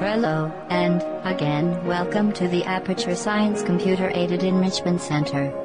Hello, and, again, welcome to the Aperture Science Computer Aided Enrichment Center.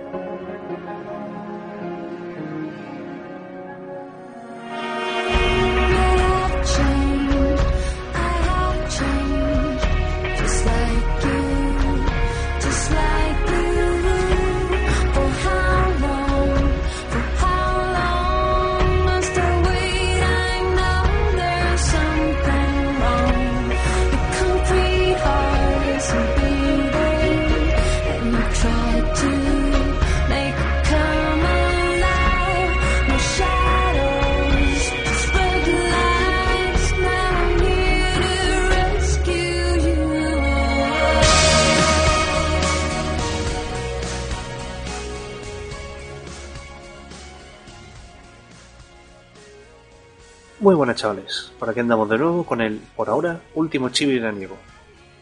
Chavales, por aquí andamos de nuevo con el, por ahora, último chibi veraniego.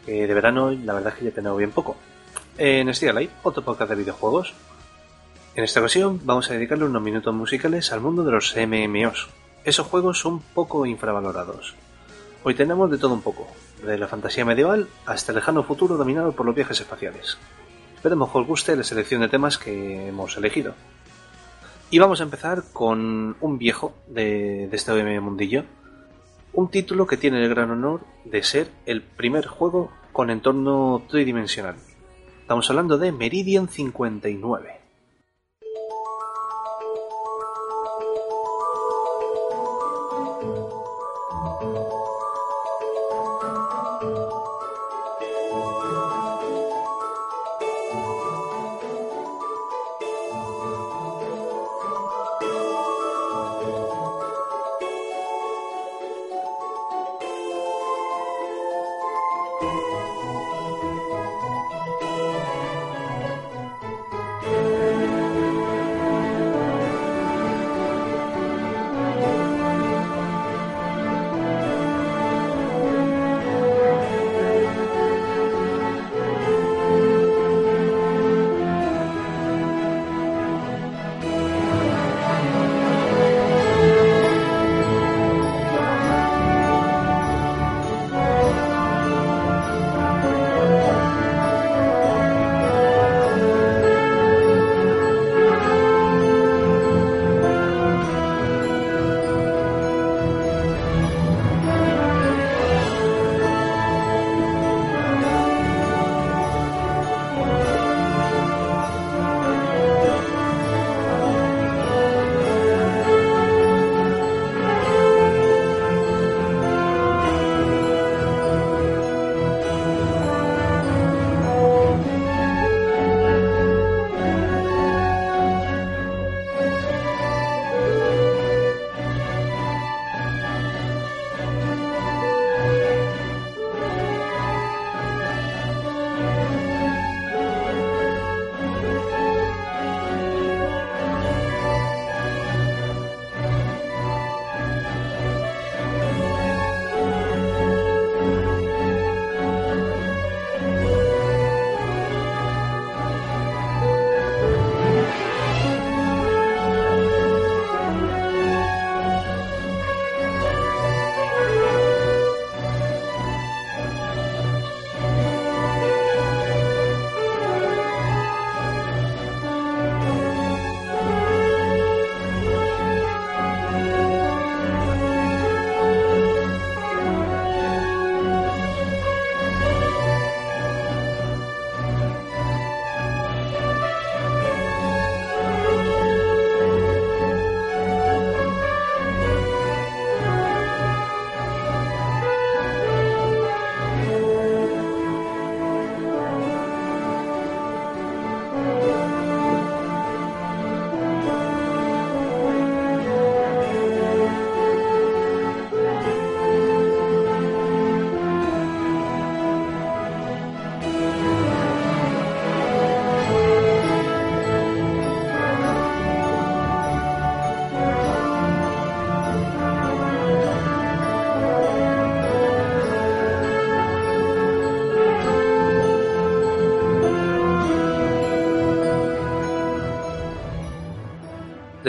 Que de verano la verdad es que ya tenemos bien poco. En Stiga Live, otro podcast de videojuegos. En esta ocasión vamos a dedicarle unos minutos musicales al mundo de los MMOs. Esos juegos son poco infravalorados. Hoy tenemos de todo un poco, de la fantasía medieval hasta el lejano futuro dominado por los viajes espaciales. Esperemos que os guste la selección de temas que hemos elegido. Y vamos a empezar con un viejo de, de este mundillo. Un título que tiene el gran honor de ser el primer juego con entorno tridimensional. Estamos hablando de Meridian 59.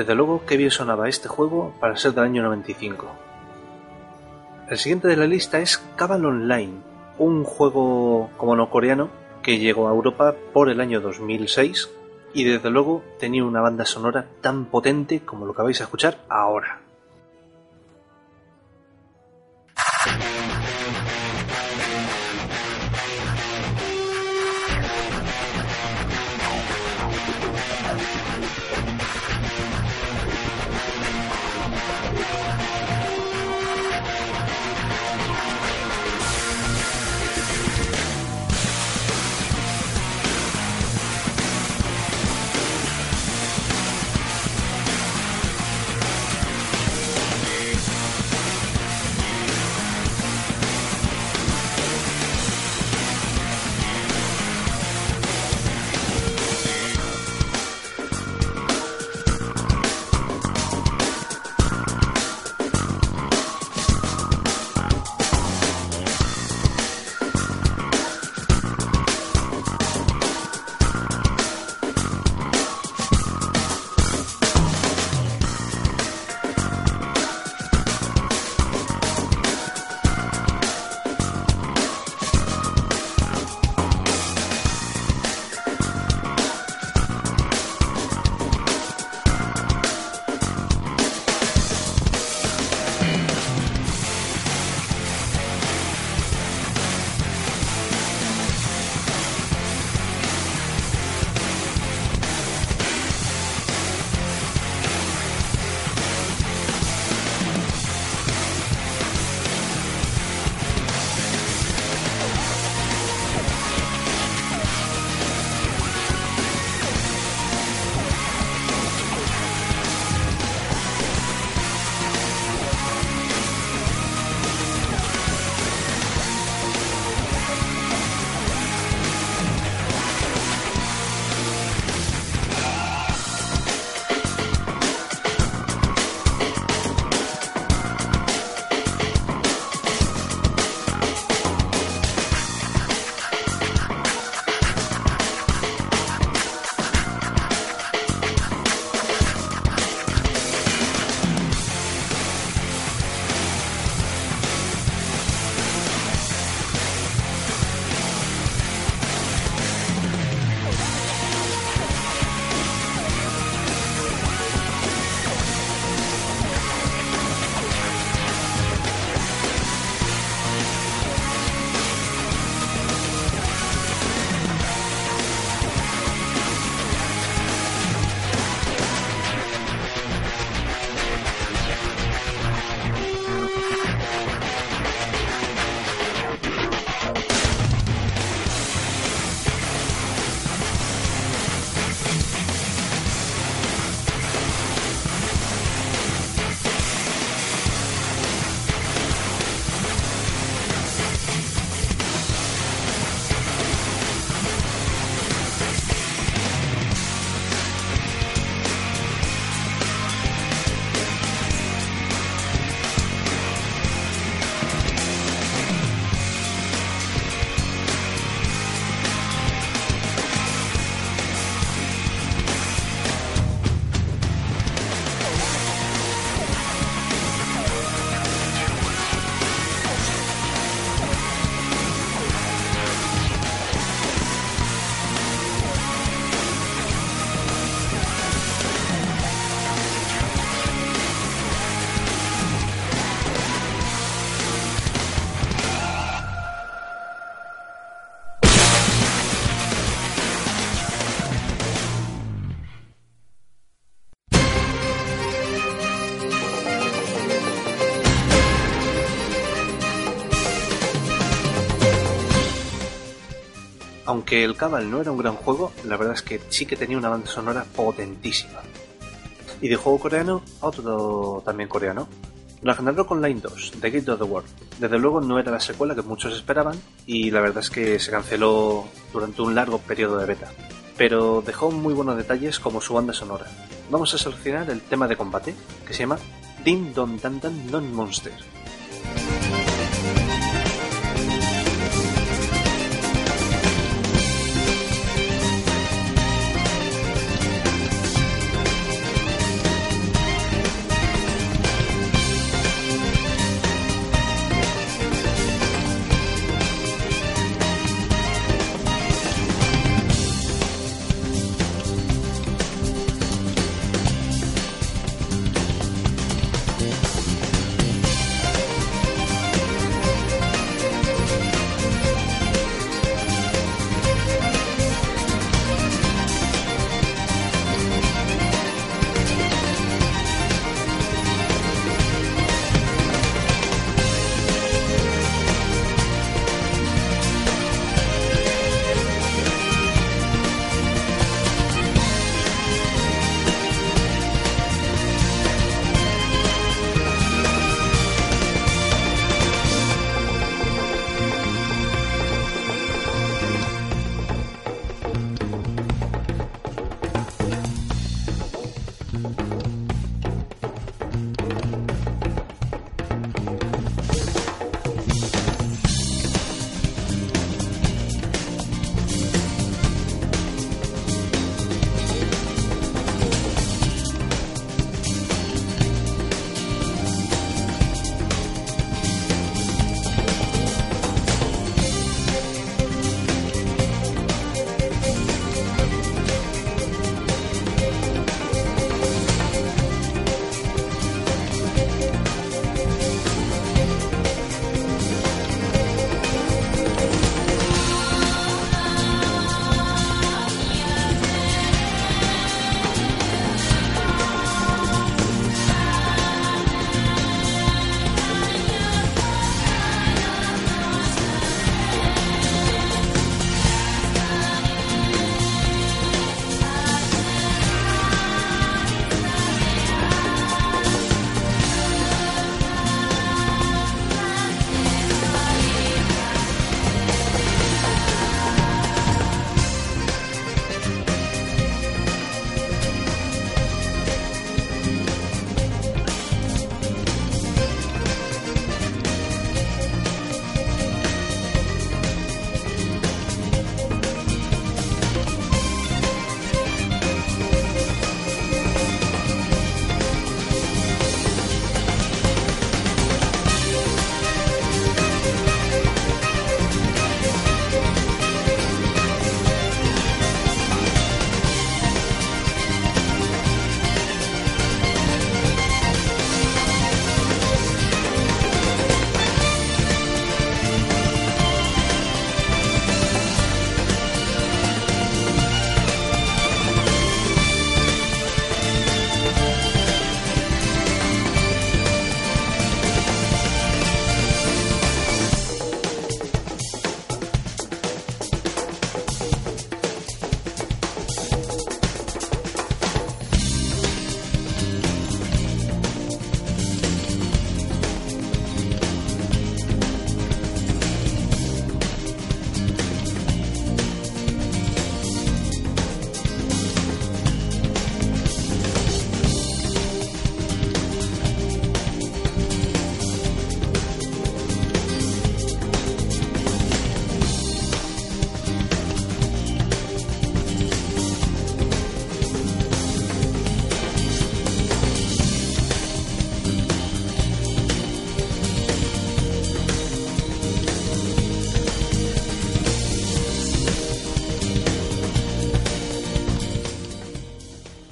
Desde luego, qué bien sonaba este juego para ser del año 95. El siguiente de la lista es Cabal Online, un juego como no coreano que llegó a Europa por el año 2006 y desde luego tenía una banda sonora tan potente como lo que vais a escuchar ahora. Aunque el Cabal no era un gran juego, la verdad es que sí que tenía una banda sonora potentísima. Y de juego coreano, otro también coreano. Ragnarok Online 2, The Gate of the World. Desde luego no era la secuela que muchos esperaban y la verdad es que se canceló durante un largo periodo de beta. Pero dejó muy buenos detalles como su banda sonora. Vamos a seleccionar el tema de combate, que se llama Din Don Dan Dan Non Monster.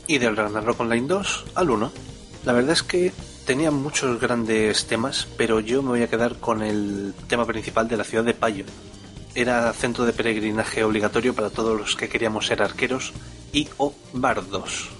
Y del Ragnarok Online 2 al 1. La verdad es que tenía muchos grandes temas, pero yo me voy a quedar con el tema principal de la ciudad de Payo. Era centro de peregrinaje obligatorio para todos los que queríamos ser arqueros y o bardos.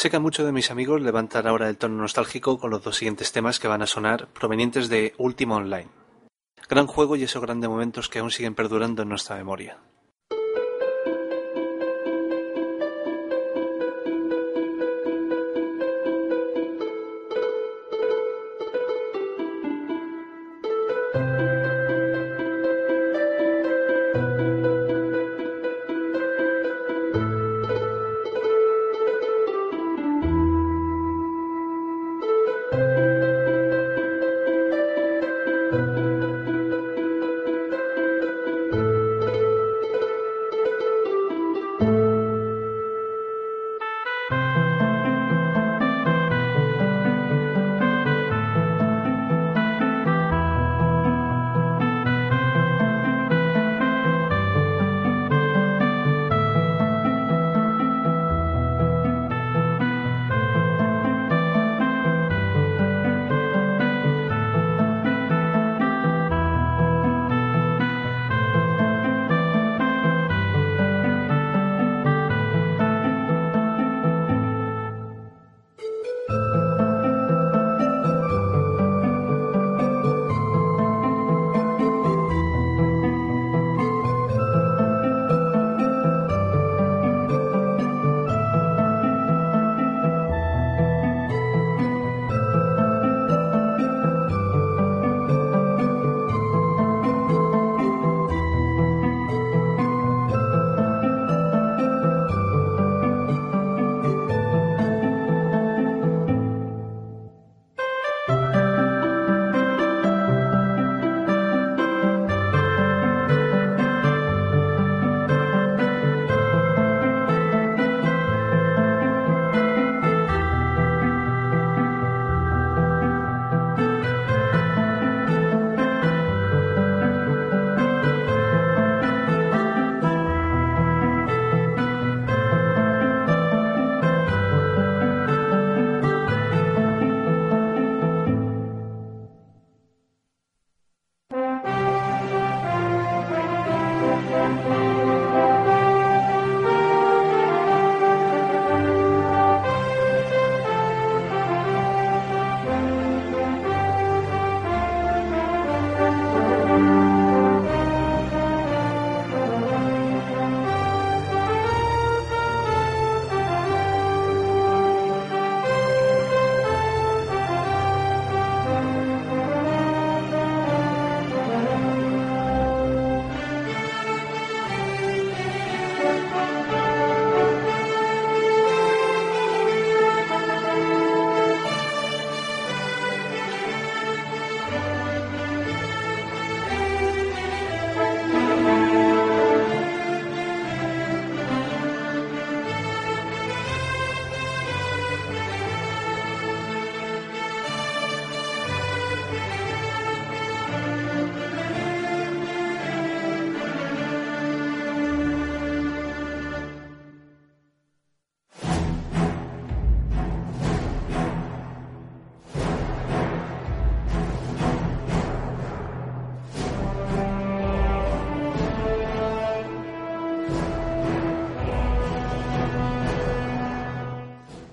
Sé que a muchos de mis amigos levantan ahora el tono nostálgico con los dos siguientes temas que van a sonar provenientes de Ultima Online. Gran juego y esos grandes momentos que aún siguen perdurando en nuestra memoria.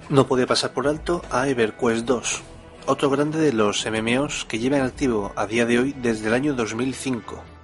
No podía pasar por alto a EverQuest 2, otro grande de los MMOs que lleva en activo a día de hoy desde el año 2005.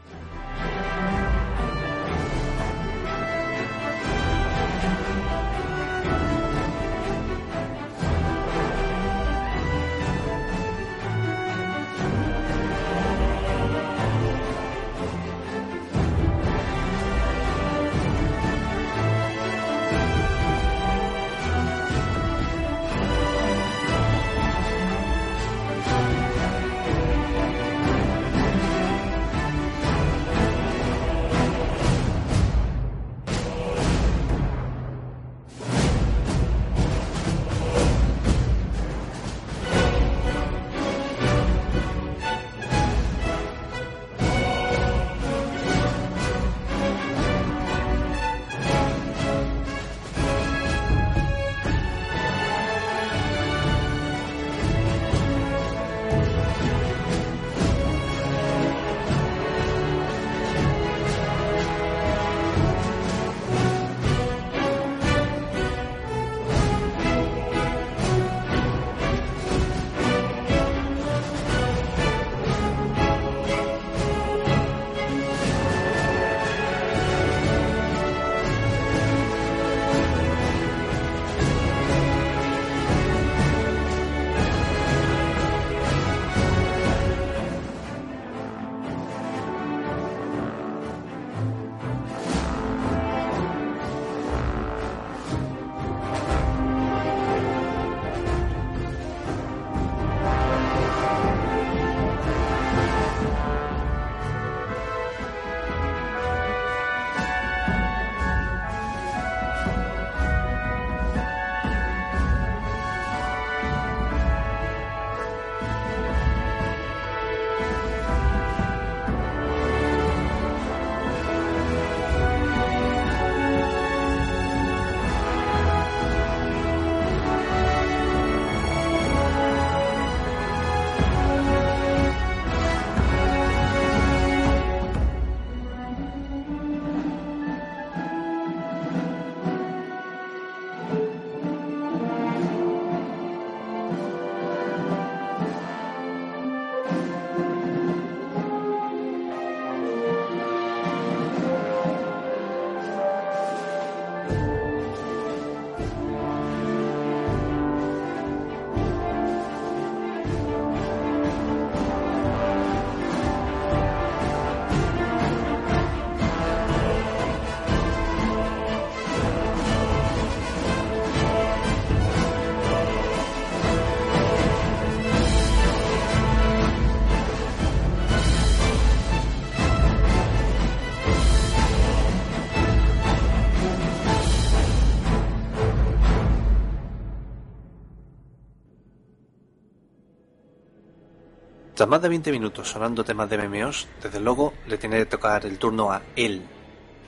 Tras más de 20 minutos sonando temas de MMOs, desde luego le tiene que tocar el turno a él.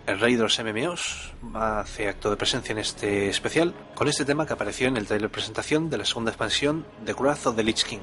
El rey de los MMOs hace acto de presencia en este especial con este tema que apareció en el trailer presentación de la segunda expansión de Wrath of the Lich King.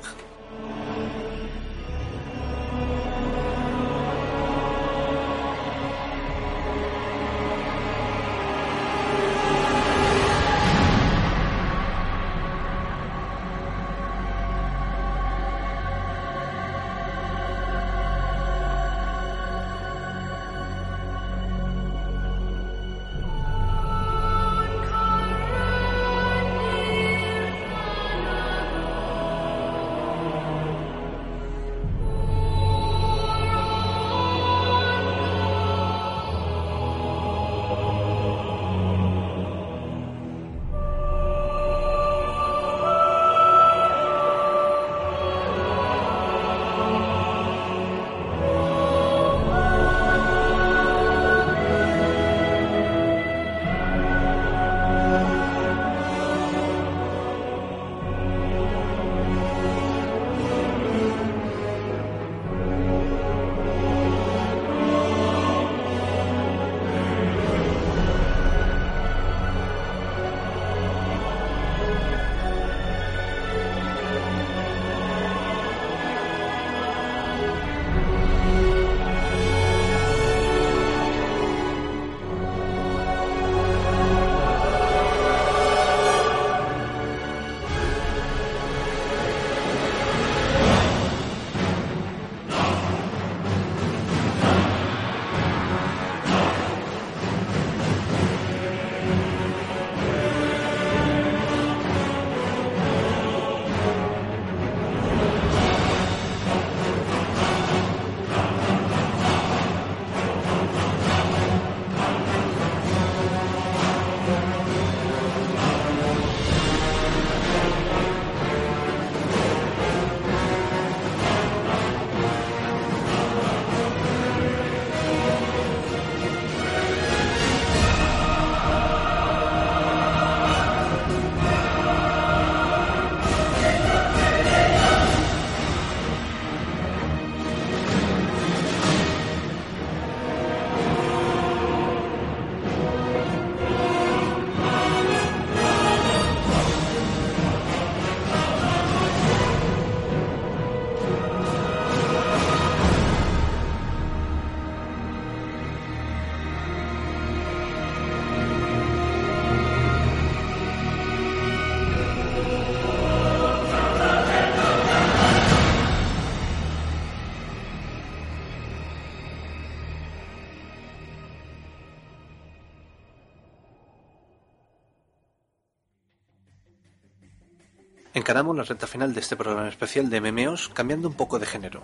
Encaramos la recta final de este programa especial de MMOs cambiando un poco de género.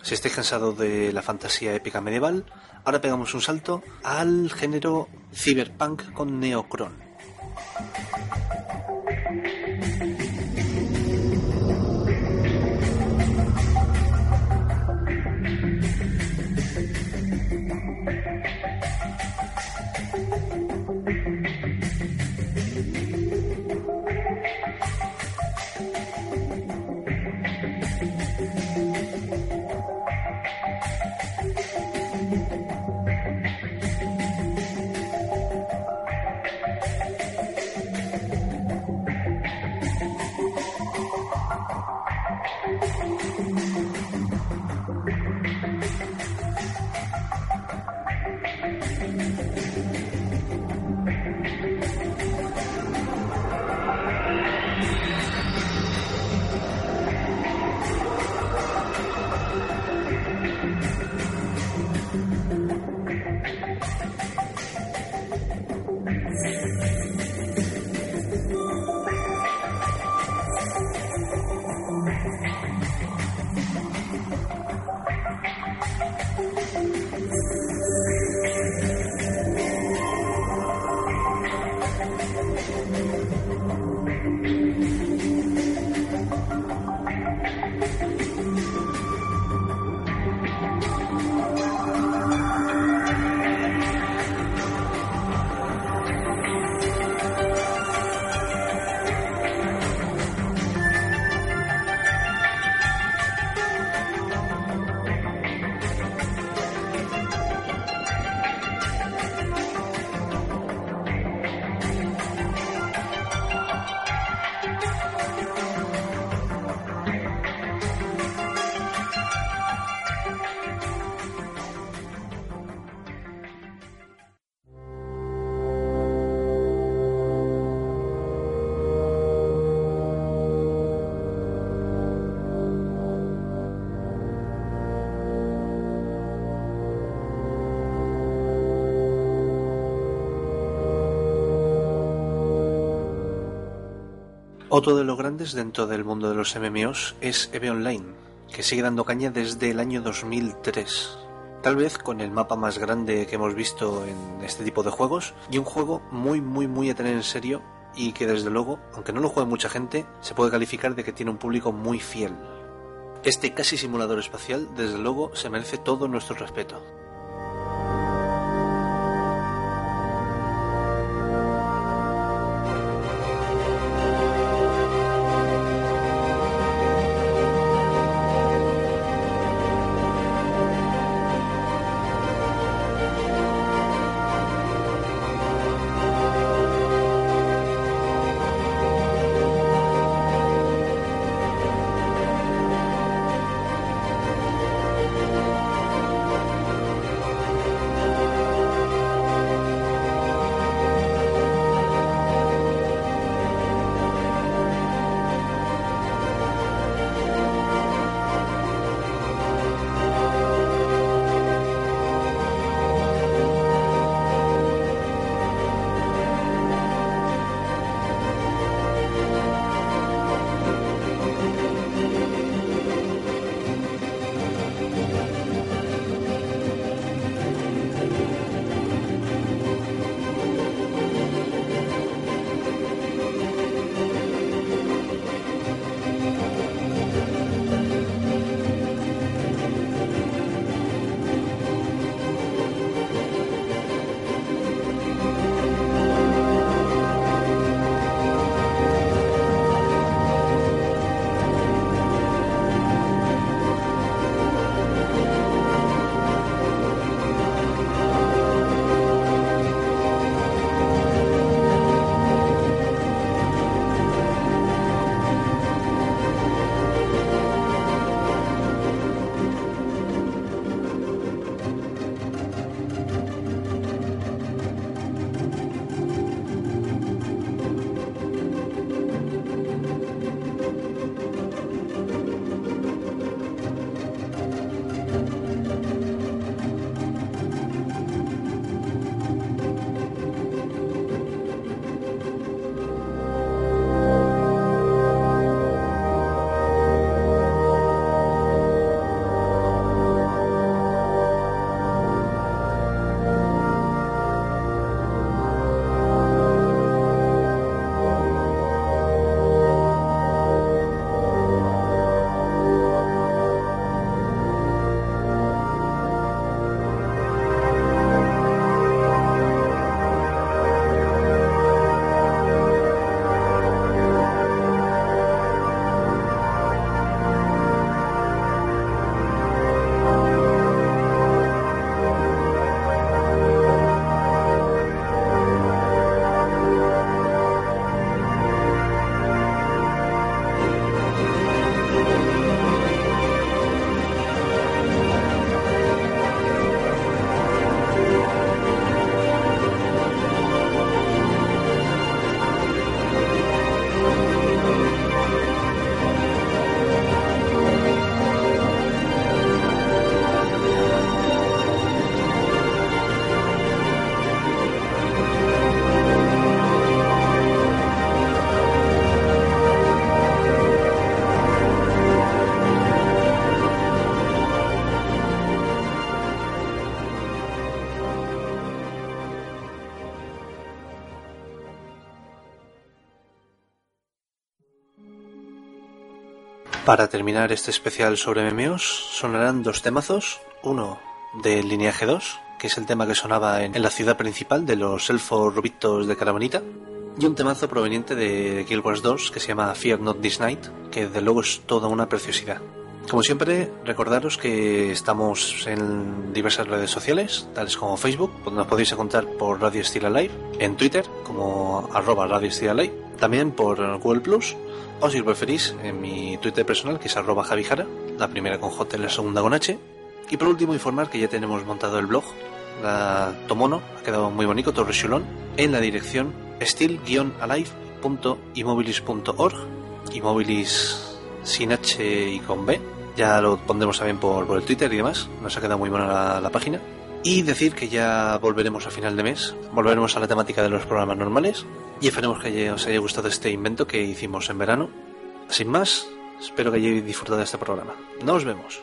Si estáis cansado de la fantasía épica medieval, ahora pegamos un salto al género cyberpunk con Neocron. Otro de los grandes dentro del mundo de los MMOs es EVE Online, que sigue dando caña desde el año 2003. Tal vez con el mapa más grande que hemos visto en este tipo de juegos y un juego muy muy muy a tener en serio y que desde luego, aunque no lo juegue mucha gente, se puede calificar de que tiene un público muy fiel. Este casi simulador espacial, desde luego, se merece todo nuestro respeto. Para terminar este especial sobre MMOs, sonarán dos temazos. Uno de Lineaje 2, que es el tema que sonaba en, la ciudad principal de los elfos rubitos de Caravanita. Y un temazo proveniente de Guild Wars 2 que se llama Fear Not This Night, que desde luego es toda una preciosidad. Como siempre, recordaros que estamos en diversas redes sociales, tales como Facebook, donde nos podéis encontrar por Radio Estilo Live, en Twitter como arroba Radio Estilo Live, también por Google Plus o si preferís, en mi Twitter personal, que es arroba javijara, la primera con J y la segunda con H. Y por último, informar que ya tenemos montado el blog, la Tomono, ha quedado muy bonito, Torre Chulón, en la dirección still-alive.immobilis.org, immobilis sin H y con B. Ya lo pondremos también por, por el Twitter y demás, nos ha quedado muy buena la página. Y decir que ya volveremos a final de mes, volveremos a la temática de los programas normales y esperemos que os haya gustado este invento que hicimos en verano. Sin más, espero que hayáis disfrutado de este programa. Nos vemos.